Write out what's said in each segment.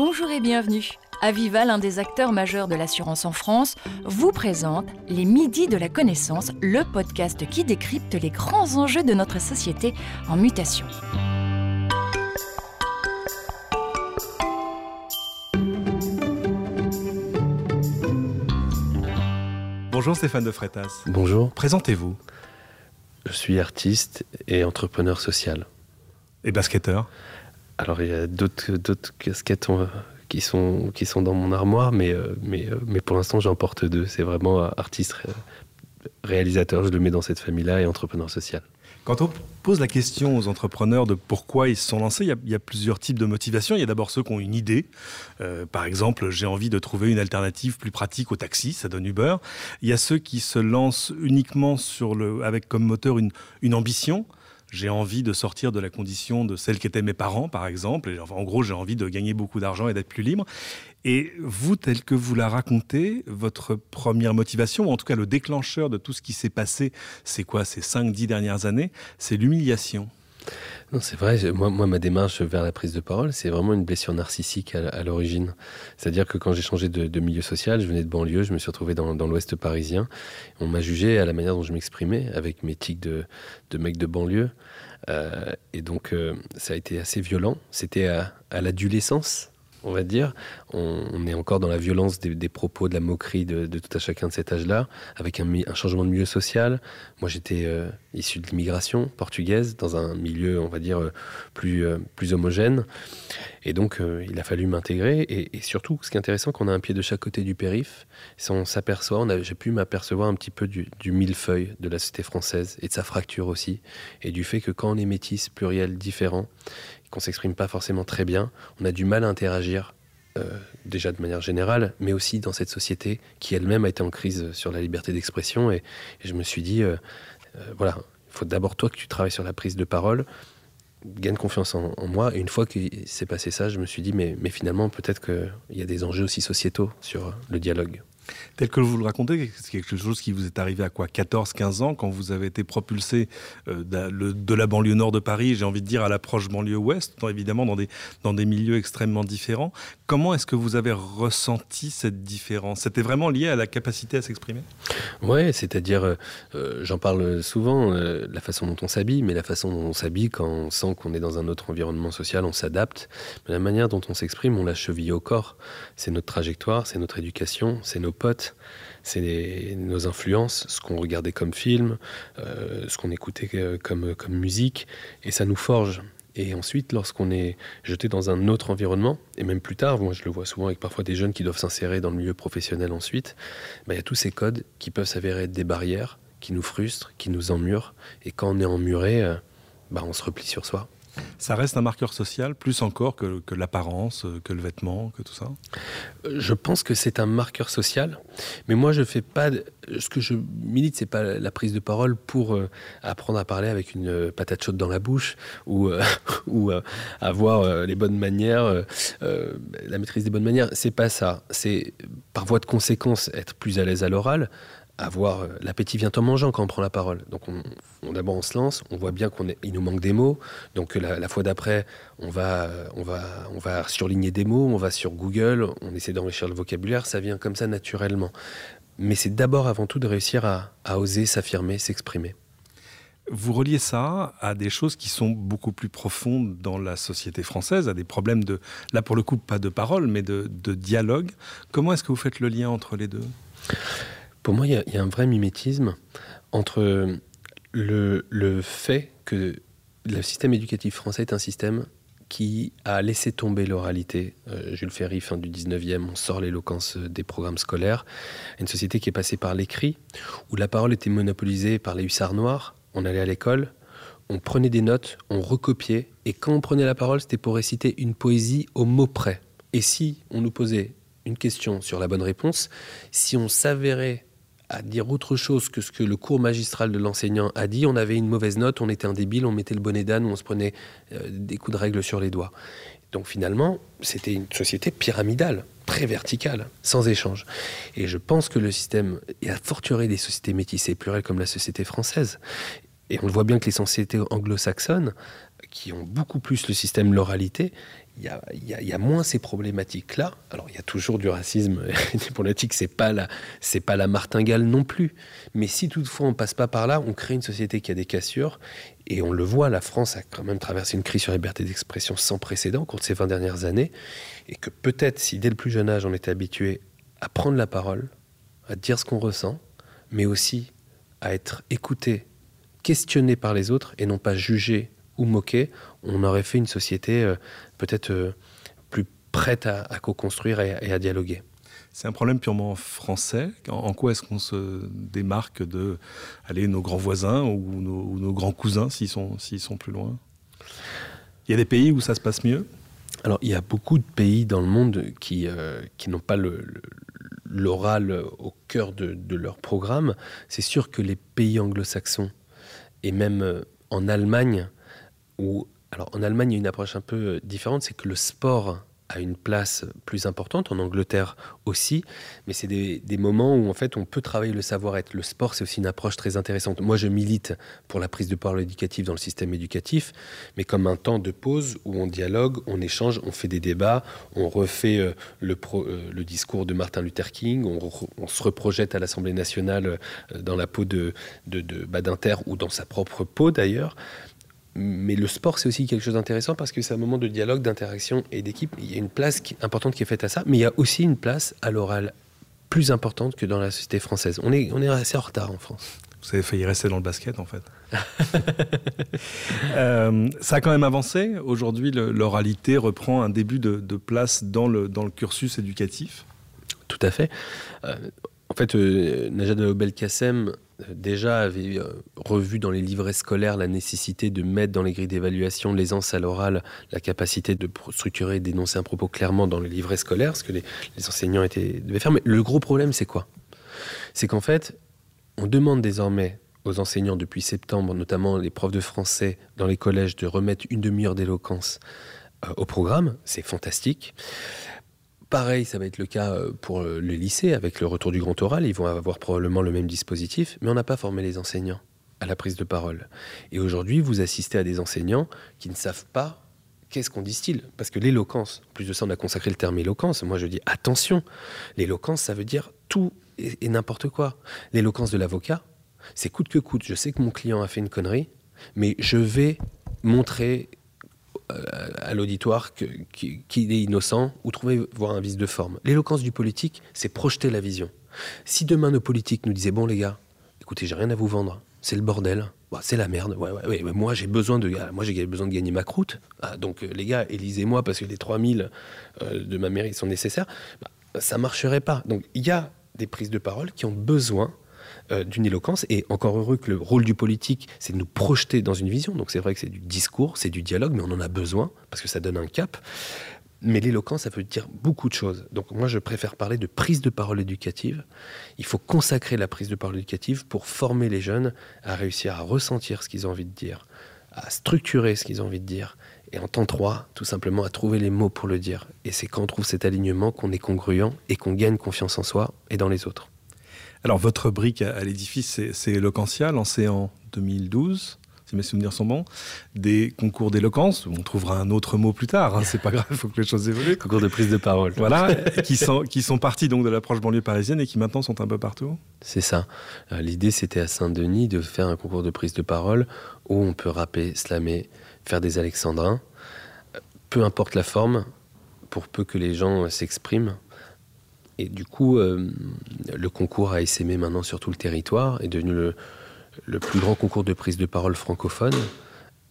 Bonjour et bienvenue. Aviva, l'un des acteurs majeurs de l'assurance en France, vous présente Les Midis de la Connaissance, le podcast qui décrypte les grands enjeux de notre société en mutation. Bonjour Stéphane de Freitas. Bonjour. Présentez-vous. Je suis artiste et entrepreneur social. Et basketteur Alors il y a d'autres casquettes euh, qui sont, dans mon armoire, mais, euh, euh, mais pour l'instant j'en porte deux. C'est vraiment artiste, réalisateur, je le mets dans cette famille-là, et entrepreneur social. Quand on pose la question aux entrepreneurs de pourquoi ils se sont lancés, il y a, plusieurs types de motivations. Il y a d'abord ceux qui ont une idée. par exemple, j'ai envie de trouver une alternative plus pratique au taxi, ça donne Uber. Il y a ceux qui se lancent uniquement avec comme moteur une ambition j'ai envie de sortir de la condition de celle qu'étaient mes parents, par exemple. Et, en gros, j'ai envie de gagner beaucoup d'argent et d'être plus libre. Et vous, tel que vous la racontez, votre première motivation, ou en tout cas le déclencheur de tout ce qui s'est passé, c'est quoi ces 5-10 dernières années C'est l'humiliation. Non, c'est vrai. Moi, ma démarche vers la prise de parole, c'est vraiment une blessure narcissique à, l'origine. C'est-à-dire que quand j'ai changé de, milieu social, je venais de banlieue, je me suis retrouvé dans, l'Ouest parisien. On m'a jugé à la manière dont je m'exprimais, avec mes tics de, mec de banlieue. Euh, et donc, euh, ça a été assez violent. C'était à l'adolescence on va dire. On, est encore dans la violence des, propos, de la moquerie de, tout à chacun de cet âge-là, avec un, changement de milieu social. Moi, j'étais euh, issu de l'immigration portugaise, dans un milieu, on va dire, euh, plus, euh, plus homogène. Et donc, il a fallu m'intégrer. Et, surtout, ce qui est intéressant, qu'on a un pied de chaque côté du périph', c'est on s'aperçoit, j'ai pu m'apercevoir un petit peu du, du millefeuille de la société française et de sa fracture aussi, et du fait que quand on est métis, pluriel, différent, qu'on s'exprime pas forcément très bien, on a du mal à interagir euh, déjà de manière générale, mais aussi dans cette société qui elle-même a été en crise sur la liberté d'expression. Et, je me suis dit, euh, euh, voilà, il faut d'abord toi que tu travailles sur la prise de parole, gagne confiance en, moi. Et une fois que s'est passé ça, je me suis dit, mais, mais finalement, peut-être qu'il y a des enjeux aussi sociétaux sur le dialogue. Tel que vous le racontez, c'est quelque chose qui vous est arrivé à quoi 14, 15 ans, quand vous avez été propulsé euh, de la banlieue nord de Paris, j'ai envie de dire à l'approche banlieue ouest, évidemment dans des, dans des milieux extrêmement différents. Comment est-ce que vous avez ressenti cette différence? C'était vraiment lié à la capacité à s'exprimer? Oui, c'est-à-dire, euh, euh, j'en parle souvent, la façon dont on s'habille, mais la façon dont on s'habille quand on sent qu'on est dans un autre environnement social, on s'adapte. La manière dont on s'exprime, on la cheville au corps. C'est notre trajectoire, c'est notre éducation, c'est nos c'est nos influences, ce qu'on regardait comme film, euh, ce qu'on écoutait euh, comme, comme musique, et ça nous forge. Et ensuite, lorsqu'on est jeté dans un autre environnement, et même plus tard, moi je le vois souvent avec parfois des jeunes qui doivent s'insérer dans le milieu professionnel ensuite, bah, il y a tous ces codes qui peuvent s'avérer être des barrières, qui nous frustrent, qui nous emmurent, et quand on est emmuré, euh, bah, on se replie sur soi. Ça reste un marqueur social, plus encore que, l'apparence, que le vêtement, que tout ça? Euh, Je pense que c'est un marqueur social, mais moi je fais pas. Ce que je milite, c'est pas la prise de parole pour euh, apprendre à parler avec une euh, patate chaude dans la bouche ou, ou avoir les bonnes manières, la maîtrise des bonnes manières. C'est pas ça. C'est par voie de conséquence être plus à l'aise à l'oral, avoir euh, l'appétit vient en mangeant quand on prend la parole. Donc on, d'abord on se lance, on voit bien qu'il nous manque des mots. Donc la, fois d'après, on va, on, va, on va surligner des mots, on va sur Google, on essaie d'enrichir le vocabulaire, ça vient comme ça naturellement. Mais c'est d'abord avant tout de réussir à, oser s'affirmer, s'exprimer. Vous reliez ça à des choses qui sont beaucoup plus profondes dans la société française, à des problèmes de, là pour le coup, pas de parole, mais de dialogue. Comment est-ce que vous faites le lien entre les deux? Pour moi, il y, a un vrai mimétisme entre le, fait que le système éducatif français est un système qui a laissé tomber l'oralité. Euh, Jules Ferry, fin du 19e, on sort l'éloquence des programmes scolaires. Une société qui est passée par l'écrit, où la parole était monopolisée par les hussards noirs. On allait à l'école, on prenait des notes, on recopiait, et quand on prenait la parole, c'était pour réciter une poésie au mot près. Et si on nous posait une question sur la bonne réponse, si on s'avérait à dire autre chose que ce que le cours magistral de l'enseignant a dit. On avait une mauvaise note, on était un débile, on mettait le bonnet d'âne, on se prenait euh, des coups de règle sur les doigts. Donc finalement, c'était une société pyramidale, très verticale, sans échange. Et je pense que le système, et à fortiori des sociétés métissées plurielles comme la société française, et on voit bien que les sociétés anglo-saxonnes, qui ont beaucoup plus le système l'oralité, il y, a, moins ces problématiques-là. Alors, il y a toujours du racisme des problématiques, c'est pas la, c'est pas la martingale non plus. Mais si toutefois on passe pas par là, on crée une société qui a des cassures. Et on le voit, la France a quand même traversé une crise sur la liberté d'expression sans précédent au cours de ces 20 dernières années. Et que peut-être, si dès le plus jeune âge, on était habitué à prendre la parole, à dire ce qu'on ressent, mais aussi à être écouté, questionné par les autres et non pas jugé ou moqué, on aurait fait une société euh, peut-être euh, plus prête à, co-construire et, à dialoguer. C'est un problème purement français. En, quoi est-ce qu'on se démarque de aller nos grands voisins ou nos, grands cousins s'ils sont, s'ils sont plus loin? Il y a des pays où ça se passe mieux? Alors, il y a beaucoup de pays dans le monde qui, euh, qui n'ont pas l'oral au cœur de, de, leur programme. C'est sûr que les pays anglo-saxons et même en Allemagne, alors en Allemagne, il y a une approche un peu euh, différente, c'est que le sport a une place plus importante, en Angleterre aussi, mais c'est des, moments où en fait on peut travailler le savoir-être. Le sport, c'est aussi une approche très intéressante. Moi, je milite pour la prise de parole éducative dans le système éducatif, mais comme un temps de pause où on dialogue, on échange, on fait des débats, on refait euh, le, euh, le, discours de Martin Luther King, on, se reprojette à l'Assemblée nationale dans la peau de, de, de Badinter ou dans sa propre peau d'ailleurs mais le sport, c'est aussi quelque chose d'intéressant parce que c'est un moment de dialogue, d'interaction et d'équipe. Il y a une place importante qui est faite à ça, mais il y a aussi une place à l'oral plus importante que dans la société française. On est, on est assez en retard en France. Vous avez failli rester dans le basket, en fait. Euh, ça a quand même avancé. Aujourd'hui, l'oralité reprend un début de, place dans le, dans le cursus éducatif. Tout à fait. Euh, en fait, euh, Najat Belkacem déjà avait euh, revu dans les livrets scolaires la nécessité de mettre dans les grilles d'évaluation l'aisance à l'oral, la capacité de structurer et d'énoncer un propos clairement dans les livrets scolaires, ce que les, enseignants étaient, devaient faire. Mais le gros problème, c'est quoi? C'est qu'en fait, on demande désormais aux enseignants depuis septembre, notamment les profs de français dans les collèges, de remettre une demi-heure d'éloquence euh, au programme. C'est fantastique. Pareil, ça va être le cas euh, pour le lycée avec le retour du grand oral. Ils vont avoir probablement le même dispositif, mais on n'a pas formé les enseignants à la prise de parole. Et aujourd'hui, vous assistez à des enseignants qui ne savent pas qu'est-ce qu'on distille. Parce que l'éloquence, plus de ça, on a consacré le terme éloquence. Moi, je dis attention, l'éloquence, ça veut dire tout et n'importe quoi. L'éloquence de l'avocat, c'est coûte que coûte. Je sais que mon client a fait une connerie, mais je vais montrer à l'auditoire qu'il est innocent ou trouver voir un vice de forme. L'éloquence du politique, c'est projeter la vision. Si demain nos politiques nous disaient bon les gars, écoutez, j'ai rien à vous vendre, c'est le bordel, bah, c'est la merde. Moi j'ai besoin de, moi j'ai besoin de gagner ma croûte. Ah, donc les gars, élisez-moi parce que les 3000 euh, de ma mairie sont nécessaires. Bah, ça marcherait pas. Donc il y a des prises de parole qui ont besoin euh, d'une éloquence. Et encore heureux que le rôle du politique, c'est de nous projeter dans une vision. Donc c'est vrai que c'est du discours, c'est du dialogue, mais on en a besoin parce que ça donne un cap. Mais l'éloquence, ça veut dire beaucoup de choses. Donc moi, je préfère parler de prise de parole éducative. Il faut consacrer la prise de parole éducative pour former les jeunes à réussir à ressentir ce qu'ils ont envie de dire, à structurer ce qu'ils ont envie de dire, et en temps 3, tout simplement à trouver les mots pour le dire. Et c'est quand on trouve cet alignement qu'on est congruent et qu'on gagne confiance en soi et dans les autres. Alors, votre brique à, l'édifice, c'est Eloquentia, lancé en 2012 si mes souvenirs sont bons, des concours d'éloquence. On trouvera un autre mot plus tard, hein, c'est pas grave, il faut que les choses évoluent. Concours de prise de parole. Voilà, qui sont, qui sont partis donc de l'approche banlieue parisienne et qui maintenant sont un peu partout. C'est ça. Euh, l'idée, c'était à Saint-Denis de faire un concours de prise de parole où on peut rapper, slammer, faire des alexandrins. Peu importe la forme, pour peu que les gens s'expriment, et du coup, euh, le concours a essaimé maintenant sur tout le territoire, est devenu le, plus grand concours de prise de parole francophone,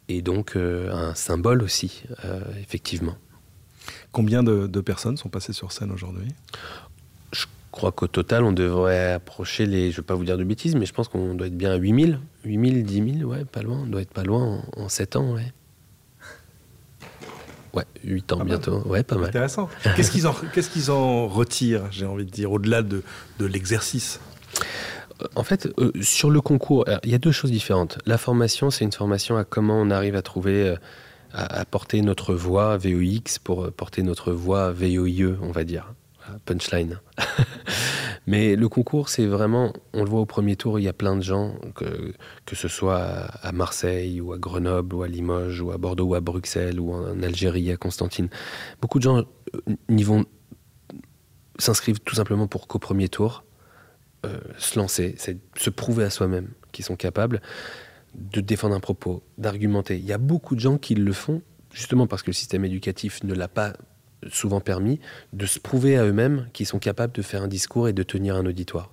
et donc euh, un symbole aussi, euh, effectivement. Combien de, personnes sont passées sur scène aujourd'hui? Je crois qu'au total, on devrait approcher les. Je ne vais pas vous dire de bêtises, mais je pense qu'on doit être bien à 8000. 8000, 10 000, ouais, pas loin. On doit être pas loin en, en 7 ans, ouais. Ouais, 8 ans bientôt. Ouais, pas mal. Intéressant. Qu'est-ce qu'ils en, retirent, j'ai envie de dire, au-delà de, de l'exercice? En fait, euh, sur le concours, il y a deux choses différentes. La formation, c'est une formation à comment on arrive à trouver, euh, à, porter notre voix VOX pour euh, porter notre voix VOIE, on va dire. Punchline. Mais le concours, c'est vraiment, on le voit au premier tour, il y a plein de gens, que, que ce soit à Marseille ou à Grenoble ou à Limoges ou à Bordeaux ou à Bruxelles ou en Algérie, à Constantine. Beaucoup de gens euh, n'y vont s'inscrivent tout simplement pour qu'au premier tour, euh, se lancer, c'est se prouver à soi-même qu'ils sont capables de défendre un propos, d'argumenter. Il y a beaucoup de gens qui le font justement parce que le système éducatif ne l'a pas souvent permis, de se prouver à eux-mêmes qu'ils sont capables de faire un discours et de tenir un auditoire.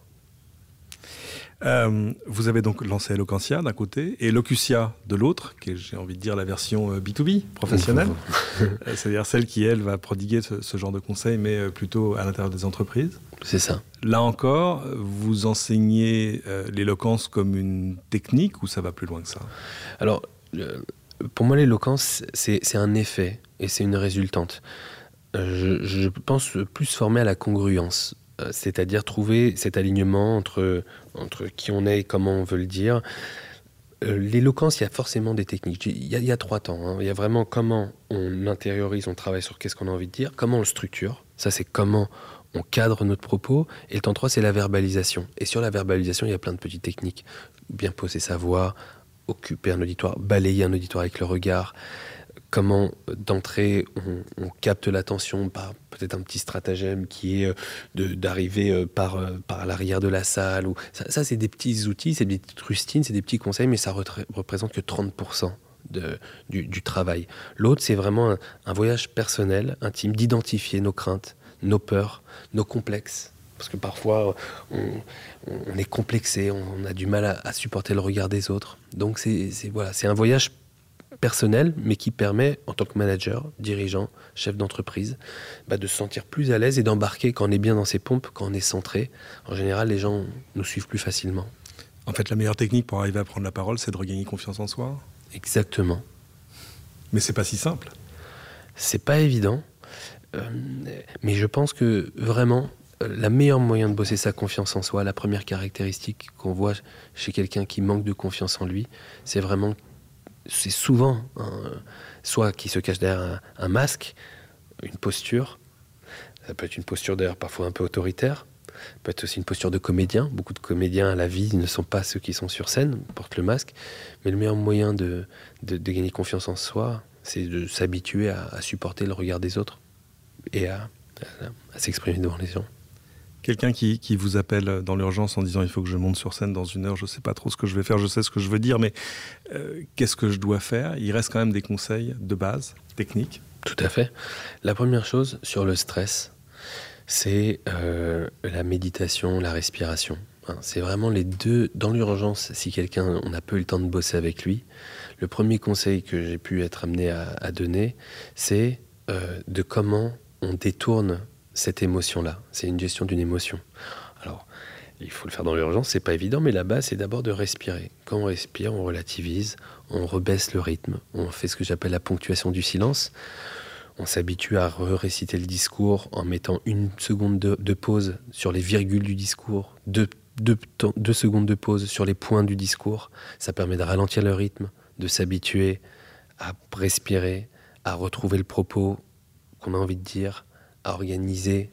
Euh, vous avez donc lancé Eloquentia d'un côté et Locutia de l'autre, qui est, j'ai envie de dire, la version B2B, euh, professionnelle. Euh, c'est-à-dire celle qui, elle, va prodiguer ce, genre de conseils, mais plutôt à l'intérieur des entreprises. C'est ça. Là encore, vous enseignez l'éloquence comme une technique ou ça va plus loin que ça? Alors, pour moi, l'éloquence, c'est un effet et c'est une résultante. Je, pense plus formé à la congruence. Euh, c'est-à-dire trouver cet alignement entre, entre qui on est et comment on veut le dire. Euh, l'éloquence, il y a forcément des techniques. Il y a, trois temps. Hein. Il y a vraiment comment on intériorise, on travaille sur qu'est-ce qu'on a envie de dire, comment on le structure. Ça, c'est comment on cadre notre propos. Et le temps 3, c'est la verbalisation. Et sur la verbalisation, il y a plein de petites techniques. Bien poser sa voix, occuper un auditoire, balayer un auditoire avec le regard, comment d'entrée on, capte l'attention par peut-être un petit stratagème qui est euh, d'arriver euh, par, euh, par l'arrière de la salle. Ou, ça, c'est des petits outils, c'est des petites rustines, c'est des petits conseils, mais ça représente que 30% de, du, travail. L'autre, c'est vraiment un, voyage personnel, intime, d'identifier nos craintes, nos peurs, nos complexes. Parce que parfois, on, est complexé, on, a du mal à, à, supporter le regard des autres. Donc, c'est voilà, un voyage personnel, mais qui permet, en tant que manager, dirigeant, chef d'entreprise, bah, de se sentir plus à l'aise et d'embarquer quand on est bien dans ses pompes, quand on est centré. En général, les gens nous suivent plus facilement. En fait, la meilleure technique pour arriver à prendre la parole, c'est de regagner confiance en soi Exactement. Mais c'est pas si simple. C'est pas évident. Euh, mais je pense que vraiment, euh, la meilleure moyen de bosser sa confiance en soi, la première caractéristique qu'on voit chez quelqu'un qui manque de confiance en lui, c'est vraiment c'est souvent soit qui se cache derrière un, masque, une posture. Ça peut être une posture d'ailleurs parfois un peu autoritaire. Ça peut être aussi une posture de comédien. Beaucoup de comédiens à la vie ne sont pas ceux qui sont sur scène, portent le masque. Mais le meilleur moyen de, gagner confiance en soi, c'est de s'habituer à, supporter le regard des autres et à s'exprimer devant les gens. Quelqu'un qui, vous appelle dans l'urgence en disant il faut que je monte sur scène dans une heure, je ne sais pas trop ce que je vais faire, je sais ce que je veux dire, mais euh, qu'est-ce que je dois faire? Il reste quand même des conseils de base, techniques Tout à fait. La première chose sur le stress, c'est euh, la méditation, la respiration. Hein, c'est vraiment les deux. Dans l'urgence, si quelqu'un, on a peu eu le temps de bosser avec lui, le premier conseil que j'ai pu être amené à, donner, c'est euh, de comment on détourne cette émotion-là. C'est une gestion d'une émotion. Alors, il faut le faire dans l'urgence, c'est pas évident, mais la base, c'est d'abord de respirer. Quand on respire, on relativise, on rebaisse le rythme, on fait ce que j'appelle la ponctuation du silence. On s'habitue à réciter le discours en mettant une seconde de, pause sur les virgules du discours, deux, deux secondes de pause sur les points du discours. Ça permet de ralentir le rythme, de s'habituer à respirer, à retrouver le propos qu'on a envie de dire, à organiser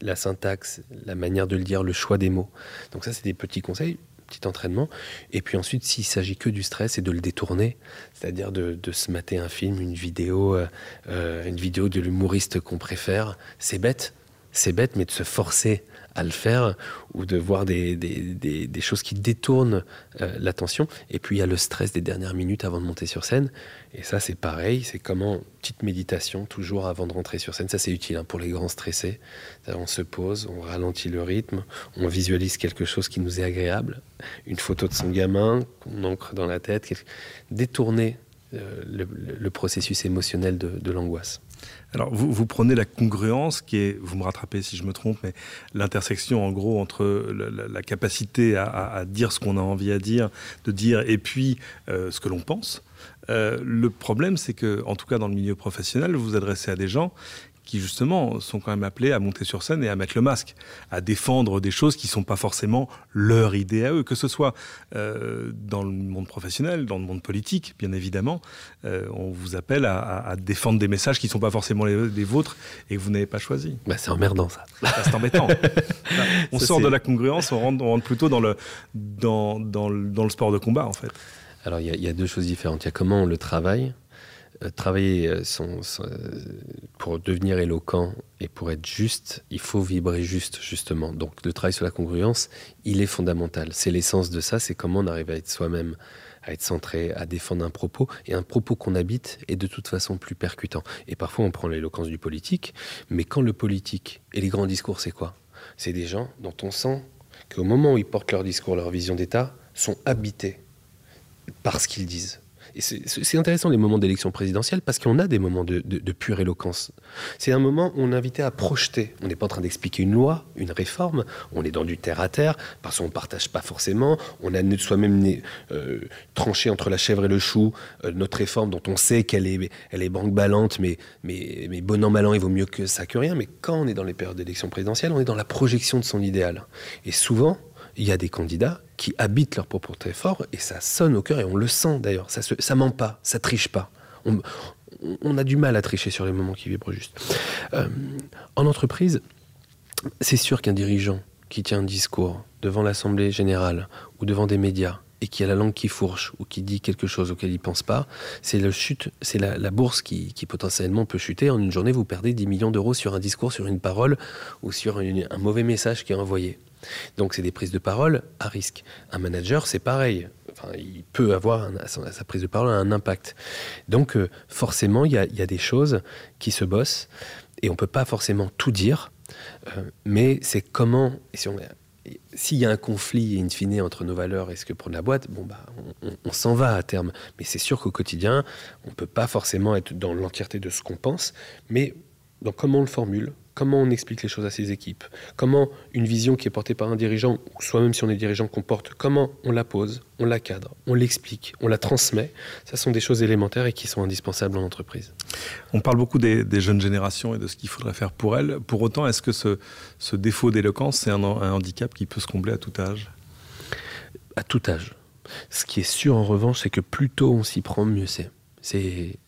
la syntaxe, la manière de le dire, le choix des mots. Donc ça, c'est des petits conseils, petit entraînement. Et puis ensuite, s'il s'agit que du stress, c'est de le détourner, c'est-à-dire de, se mater un film, une vidéo, euh, euh, une vidéo de l'humoriste qu'on préfère. C'est bête, c'est bête, mais de se forcer à le faire ou de voir des, des, choses qui détournent euh, l'attention. Et puis il y a le stress des dernières minutes avant de monter sur scène. Et ça, c'est pareil, c'est comment, petite méditation toujours avant de rentrer sur scène. Ça, c'est utile hein, pour les grands stressés. On se pose, on ralentit le rythme, on visualise quelque chose qui nous est agréable, une photo de son gamin qu'on ancre dans la tête, détourner euh, le, processus émotionnel de l'angoisse. Alors, vous, prenez la congruence qui est, vous me rattrapez si je me trompe, mais l'intersection en gros entre la, capacité à, dire ce qu'on a envie à dire, de dire, et puis euh, ce que l'on pense. Euh, le problème, c'est que, en tout cas dans le milieu professionnel, vous vous adressez à des gens qui justement sont quand même appelés à monter sur scène et à mettre le masque, à défendre des choses qui ne sont pas forcément leur idée à eux, que ce soit euh, dans le monde professionnel, dans le monde politique, bien évidemment. Euh, on vous appelle à, défendre des messages qui ne sont pas forcément les, vôtres et que vous n'avez pas choisi. Bah, c'est emmerdant ça. c'est embêtant. on sort de la congruence, on rentre, plutôt dans le, dans, dans, le, sport de combat en fait. Alors il y, y, a deux choses différentes. Il y a comment on le travaille travailler euh, son, pour devenir éloquent et pour être juste, il faut vibrer juste, justement. Donc le travail sur la congruence, il est fondamental. C'est l'essence de ça, c'est comment on arrive à être soi-même, à être centré, à défendre un propos. Et un propos qu'on habite est de toute façon plus percutant. Et parfois on prend l'éloquence du politique, mais quand le politique et les grands discours, c'est quoi? C'est des gens dont on sent qu'au moment où ils portent leur discours, leur vision d'État, sont habités par ce qu'ils disent c'est intéressant les moments d'élection présidentielle parce qu'on a des moments de, pure éloquence. C'est un moment où on est invité à projeter. On n'est pas en train d'expliquer une loi, une réforme. On est dans du terre à terre parce qu'on ne partage pas forcément. On a soi-même euh, tranché entre la chèvre et le chou euh, notre réforme dont on sait qu'elle est, banque-ballante, mais, mais, mais bon an, mal an, il vaut mieux que ça que rien. Mais quand on est dans les périodes d'élection présidentielle, on est dans la projection de son idéal. Et souvent, il y a des candidats qui habitent leur propos très fort et ça sonne au cœur et on le sent d'ailleurs. Ça, ça ment pas, ça triche pas. On, a du mal à tricher sur les moments qui vibrent juste. Euh, en entreprise, c'est sûr qu'un dirigeant qui tient un discours devant l'Assemblée générale ou devant des médias et qui a la langue qui fourche ou qui dit quelque chose auquel il pense pas, c'est le chute, c'est la, bourse qui, potentiellement peut chuter. En une journée, vous perdez 10 millions d'euros sur un discours, sur une parole ou sur un mauvais message qui est envoyé. Donc c'est des prises de parole à risque. Un manager, c'est pareil. il peut avoir sa prise de parole un impact. Donc euh, forcément, il y, a, des choses qui se bossent et on ne peut pas forcément tout dire, euh, mais c'est comment, s'il y a un conflit in fine entre nos valeurs et ce que prend la boîte, bon bah on, s'en va à terme. Mais c'est sûr qu'au quotidien, on peut pas forcément être dans l'entièreté de ce qu'on pense, mais dans comment on le formule, comment on explique les choses à ses équipes, comment une vision qui est portée par un dirigeant, ou soi-même si on est dirigeant, comporte, comment on la pose, on la cadre, on l'explique, on la transmet? Ça sont des choses élémentaires et qui sont indispensables en entreprise. On parle beaucoup des, jeunes générations et de ce qu'il faudrait faire pour elles. Pour autant, est-ce que ce, défaut d'éloquence, c'est un, un handicap qui peut se combler à tout âge? À tout âge. Ce qui est sûr en revanche, c'est que plus tôt on s'y prend, mieux c'est. C'est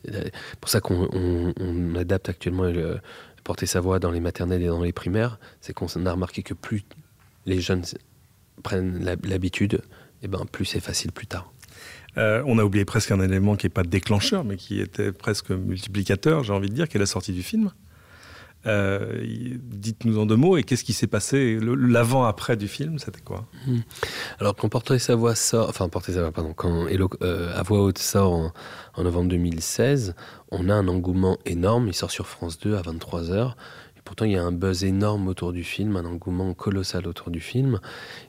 pour ça qu'on adapte actuellement le, porter sa voix dans les maternelles et dans les primaires, c'est qu'on a remarqué que plus les jeunes prennent l'habitude, et ben plus c'est facile plus tard. Euh, on a oublié presque un élément qui n'est pas déclencheur, mais qui était presque multiplicateur, j'ai envie de dire, qui est la sortie du film. Euh, dites-nous en deux mots, et qu'est-ce qui s'est passé L'avant-après du film, c'était quoi? Hmm. Alors, quand Porter sa voix sort, enfin, Porter sa voix, pardon, quand euh, À voix haute sort en, en, novembre 2016, on a un engouement énorme. Il sort sur France 2 à 23h. Pourtant, il y a un buzz énorme autour du film, un engouement colossal autour du film.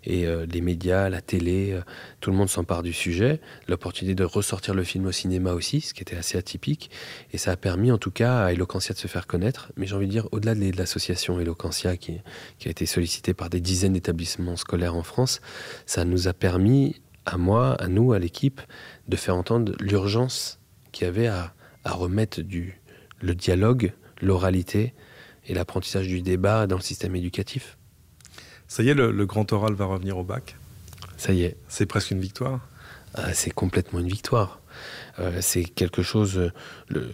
Et euh, les médias, la télé, euh, tout le monde s'empare du sujet. L'opportunité de ressortir le film au cinéma aussi, ce qui était assez atypique. Et ça a permis, en tout cas, à Eloquentia de se faire connaître. Mais j'ai envie de dire, au-delà de l'association Eloquentia, qui, a été sollicitée par des dizaines d'établissements scolaires en France, ça nous a permis, à moi, à nous, à l'équipe, de faire entendre l'urgence qu'il y avait à, à remettre du, le dialogue, l'oralité, et l'apprentissage du débat dans le système éducatif. Ça y est, le, grand oral va revenir au bac Ça y est. C'est presque une victoire ah, C'est complètement une victoire. Euh, c'est quelque chose. Le,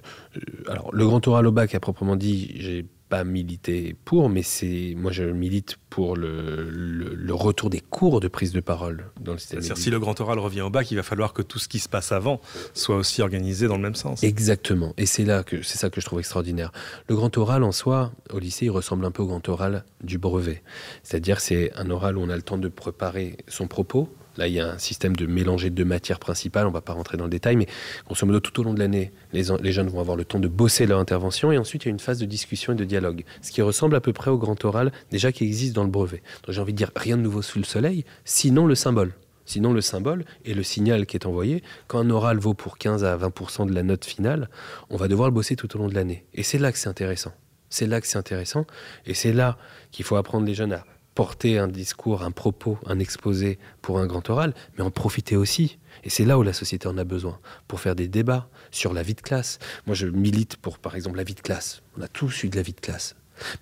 alors, le grand oral au bac, à proprement dit, j'ai pas milité pour, mais c'est moi je milite pour le, le, retour des cours de prise de parole dans le système. C'est-à-dire si le grand oral revient au bac, il va falloir que tout ce qui se passe avant soit aussi organisé dans le même sens. Exactement, et c'est là que c'est ça que je trouve extraordinaire. Le grand oral en soi, au lycée, il ressemble un peu au grand oral du brevet, c'est-à-dire c'est un oral où on a le temps de préparer son propos, Là, il y a un système de mélanger deux matières principales. On ne va pas rentrer dans le détail, mais grosso modo, tout au long de l'année, les, jeunes vont avoir le temps de bosser leur intervention. Et ensuite, il y a une phase de discussion et de dialogue. Ce qui ressemble à peu près au grand oral, déjà qui existe dans le brevet. Donc, j'ai envie de dire rien de nouveau sous le soleil, sinon le symbole. Sinon, le symbole et le signal qui est envoyé, quand un oral vaut pour 15 à 20% de la note finale, on va devoir le bosser tout au long de l'année. Et c'est là que c'est intéressant. C'est là que c'est intéressant. Et c'est là qu'il faut apprendre les jeunes à porter un discours, un propos, un exposé pour un grand oral, mais en profiter aussi. Et c'est là où la société en a besoin, pour faire des débats sur la vie de classe. Moi, je milite pour, par exemple, la vie de classe. On a tous eu de la vie de classe.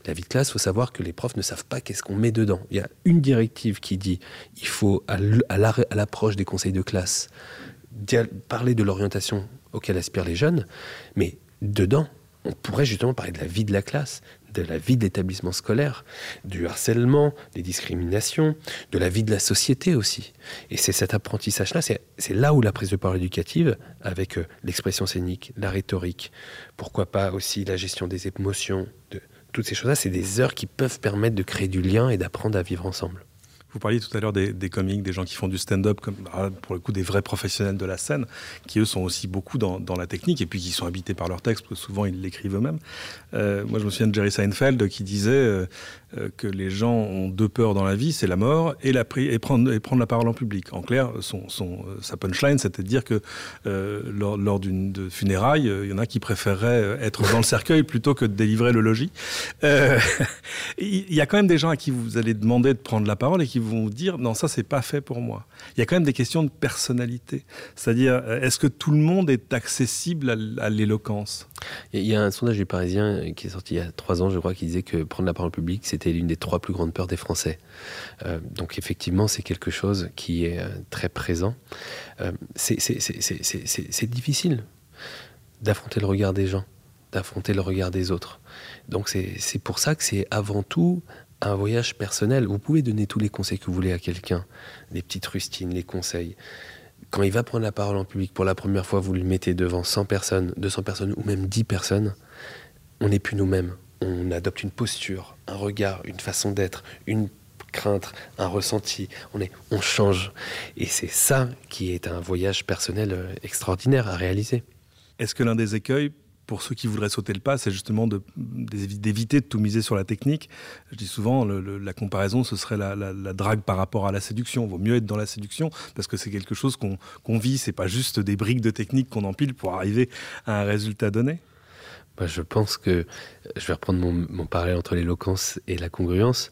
La vie de classe, il faut savoir que les profs ne savent pas qu'est-ce qu'on met dedans. Il y a une directive qui dit il faut, à l'approche des conseils de classe, parler de l'orientation auquel aspirent les jeunes, mais dedans, on pourrait justement parler de la vie de la classe, de la vie de l'établissement scolaire, du harcèlement, des discriminations, de la vie de la société aussi. Et c'est cet apprentissage-là, c'est là où la prise de parole éducative, avec euh, l'expression scénique, la rhétorique, pourquoi pas aussi la gestion des émotions, de, toutes ces choses-là, c'est des heures qui peuvent permettre de créer du lien et d'apprendre à vivre ensemble. Vous parliez tout à l'heure des, des, comiques, des gens qui font du stand-up, bah, pour le coup des vrais professionnels de la scène, qui eux sont aussi beaucoup dans, la technique et puis qui sont habités par leur texte, parce que souvent ils l'écrivent eux-mêmes. Euh, moi je me souviens de Jerry Seinfeld qui disait euh, euh, que les gens ont deux peurs dans la vie, c'est la mort et, prendre, la parole en public. En clair, son, sa punchline, c'était de dire que lors, lors d'une funéraille, il y en a qui préféreraient être dans le cercueil plutôt que de délivrer le logis. Il y a quand même des gens à qui vous allez demander de prendre la parole et qui vont dire non, ça c'est pas fait pour moi. Il y a quand même des questions de personnalité. C'est-à-dire, est-ce que tout le monde est accessible à, l'éloquence? Il y a un sondage du Parisien qui est sorti il y a trois ans, je crois, qui disait que prendre la parole publique, c'était l'une des trois plus grandes peurs des Français. Euh, donc effectivement, c'est quelque chose qui est euh, très présent. Euh, c'est difficile d'affronter le regard des gens, d'affronter le regard des autres. Donc c'est pour ça que c'est avant tout un voyage personnel. Vous pouvez donner tous les conseils que vous voulez à quelqu'un, les petites rustines, les conseils. Quand il va prendre la parole en public pour la première fois, vous le mettez devant 100 personnes, 200 personnes ou même 10 personnes, on n'est plus nous-mêmes. On adopte une posture, un regard, une façon d'être, une crainte, un ressenti. On, est, on change. Et c'est ça qui est un voyage personnel euh, extraordinaire à réaliser. Est-ce que l'un des écueils pour ceux qui voudraient sauter le pas, c'est justement d'éviter de, tout miser sur la technique. Je dis souvent, la comparaison, ce serait la, drague par rapport à la séduction. Il vaut mieux être dans la séduction parce que c'est quelque chose qu'on qu vit. C'est pas juste des briques de technique qu'on empile pour arriver à un résultat donné. Bah, je pense que je vais reprendre mon, mon parallèle entre l'éloquence et la congruence.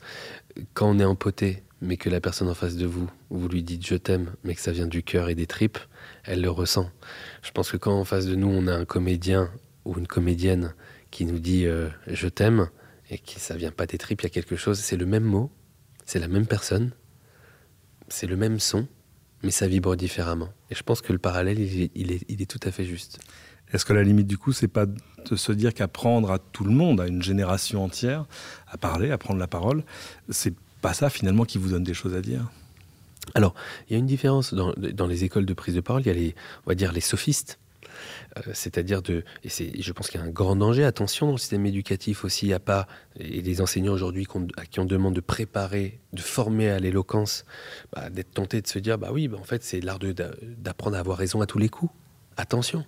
Quand on est empoté, mais que la personne en face de vous, vous lui dites je t'aime, mais que ça vient du cœur et des tripes, elle le ressent. Je pense que quand en face de nous, on a un comédien ou une comédienne qui nous dit euh, je t'aime et que ça vient pas des tripes, il y a quelque chose, c'est le même mot, c'est la même personne, c'est le même son, mais ça vibre différemment. Et je pense que le parallèle, il est, il est, tout à fait juste. Est-ce que la limite du coup, c'est pas de se dire qu'apprendre à tout le monde, à une génération entière, à parler, à prendre la parole, c'est pas ça finalement qui vous donne des choses à dire? Alors, il y a une différence dans, dans, les écoles de prise de parole. Il y a les, on va dire, les sophistes c'est-à-dire de, et je pense qu'il y a un grand danger. Attention dans le système éducatif aussi, a pas, et les enseignants aujourd'hui à qui on demande de préparer, de former à l'éloquence, bah, d'être tentés de se dire, bah oui, bah en fait c'est l'art d'apprendre à avoir raison à tous les coups. Attention.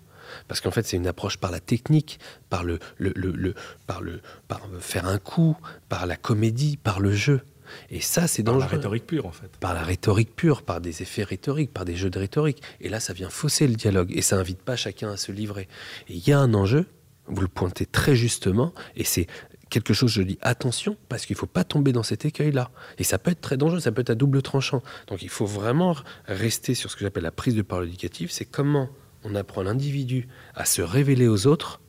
Parce qu'en fait, c'est une approche par la technique, par le, le, le, par le, par faire un coup, par la comédie, par le jeu. Et ça, c'est dangereux. Par la rhétorique pure, en fait. Par la rhétorique pure, par des effets rhétoriques, par des jeux de rhétorique. Et là, ça vient fausser le dialogue. Et ça invite pas chacun à se livrer. Et il y a un enjeu, vous le pointez très justement, et c'est quelque chose, je dis attention, parce qu'il ne faut pas tomber dans cet écueil-là. Et ça peut être très dangereux, ça peut être à double tranchant. Donc il faut vraiment rester sur ce que j'appelle la prise de parole éducative, c'est comment on apprend l'individu à se révéler aux autres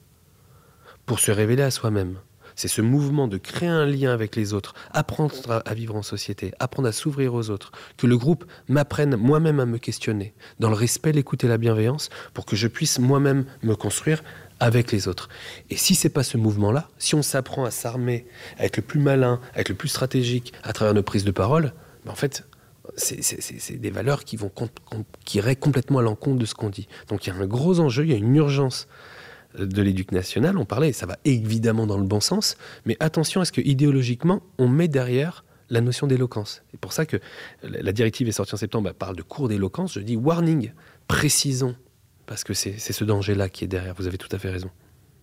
pour se révéler à soi-même. C'est ce mouvement de créer un lien avec les autres, apprendre à vivre en société, apprendre à s'ouvrir aux autres, que le groupe m'apprenne moi-même à me questionner, dans le respect, l'écoute et la bienveillance, pour que je puisse moi-même me construire avec les autres. Et si c'est pas ce mouvement-là, si on s'apprend à s'armer, à être le plus malin, à être le plus stratégique à travers nos prises de parole, ben en fait, c'est des valeurs qui vont qui iraient complètement à l'encontre de ce qu'on dit. Donc il y a un gros enjeu, il y a une urgence de l'éducation nationale, on parlait, ça va évidemment dans le bon sens, mais attention à ce que idéologiquement, on met derrière la notion d'éloquence. C'est pour ça que la directive est sortie en septembre, elle parle de cours d'éloquence, je dis warning, précisons, parce que c'est ce danger-là qui est derrière, vous avez tout à fait raison.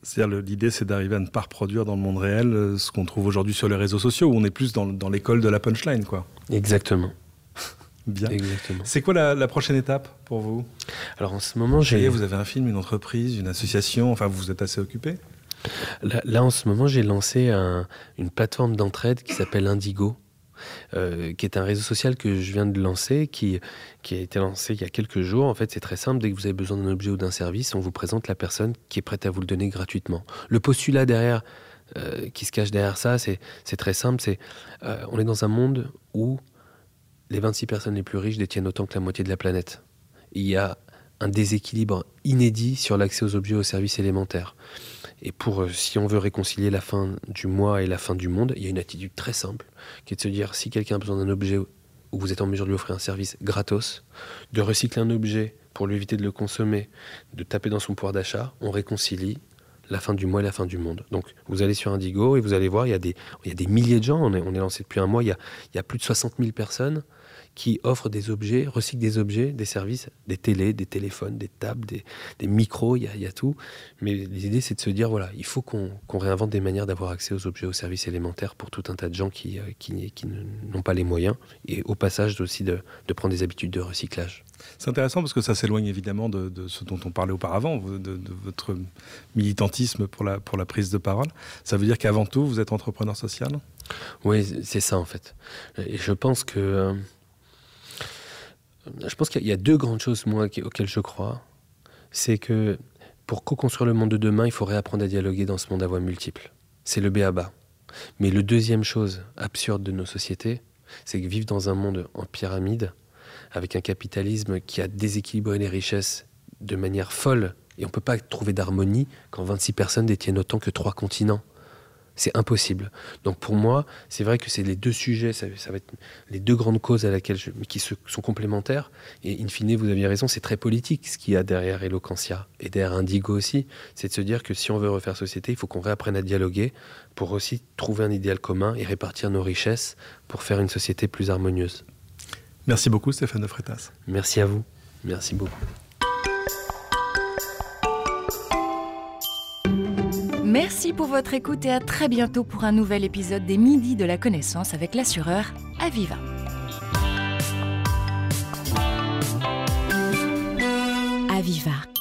C'est-à-dire l'idée, c'est d'arriver à ne pas reproduire dans le monde réel euh, ce qu'on trouve aujourd'hui sur les réseaux sociaux, où on est plus dans, dans l'école de la punchline, quoi. Exactement. Bien. Exactement. C'est quoi la, prochaine étape pour vous? Alors en ce moment, j'ai. Vous avez un film, une entreprise, une association, enfin vous êtes assez occupé? Là, en ce moment, j'ai lancé une plateforme d'entraide qui s'appelle Indigo. euh, qui est un réseau social que je viens de lancer, qui, qui a été lancé il y a quelques jours. En fait, c'est très simple. Dès que vous avez besoin d'un objet ou d'un service, on vous présente la personne qui est prête à vous le donner gratuitement. Le postulat derrière, euh, qui se cache derrière ça, c'est très simple. C'est euh, on est dans un monde où les 26 personnes les plus riches détiennent autant que la moitié de la planète. Il y a un déséquilibre inédit sur l'accès aux objets et aux services élémentaires. Et pour, euh, si on veut réconcilier la fin du mois et la fin du monde, il y a une attitude très simple, qui est de se dire, si quelqu'un a besoin d'un objet où vous êtes en mesure de lui offrir un service gratos, de recycler un objet pour lui éviter de le consommer, de taper dans son pouvoir d'achat, on réconcilie la fin du mois et la fin du monde. Donc vous allez sur Indigo et vous allez voir, il y a des, il y a des milliers de gens, on est, on est lancé depuis un mois, il y, a, il y a plus de 60 000 personnes qui offrent des objets, recyclent des objets, des services, des télés, des téléphones, des tables, des, micros, il y, a, tout. Mais l'idée, c'est de se dire, voilà, il faut qu'on réinvente des manières d'avoir accès aux objets, aux services élémentaires pour tout un tas de gens qui, euh, qui, qui n'ont pas les moyens. Et au passage aussi de, de prendre des habitudes de recyclage. C'est intéressant parce que ça s'éloigne évidemment de, ce dont on parlait auparavant, de, votre militantisme pour la, prise de parole. Ça veut dire qu'avant tout, vous êtes entrepreneur social? Oui, c'est ça en fait. Et je pense que euh, je pense qu'il y a deux grandes choses, moi, auxquelles je crois. C'est que pour co-construire le monde de demain, il faudrait apprendre à dialoguer dans ce monde à voix multiples. C'est le B à bas. Mais le deuxième chose absurde de nos sociétés, c'est que vivre dans un monde en pyramide, avec un capitalisme qui a déséquilibré les richesses de manière folle, et on ne peut pas trouver d'harmonie quand 26 personnes détiennent autant que trois continents. C'est impossible. Donc pour moi, c'est vrai que c'est les deux sujets, ça, va être les deux grandes causes à laquelle je, qui sont complémentaires. Et in fine, vous aviez raison, c'est très politique ce qu'il y a derrière Eloquentia et derrière Indigo aussi. C'est de se dire que si on veut refaire société, il faut qu'on réapprenne à dialoguer pour aussi trouver un idéal commun et répartir nos richesses pour faire une société plus harmonieuse. Merci beaucoup Stéphane de Freitas. Merci à vous. Merci beaucoup. Merci pour votre écoute et à très bientôt pour un nouvel épisode des Midis de la Connaissance avec l'assureur Aviva. Aviva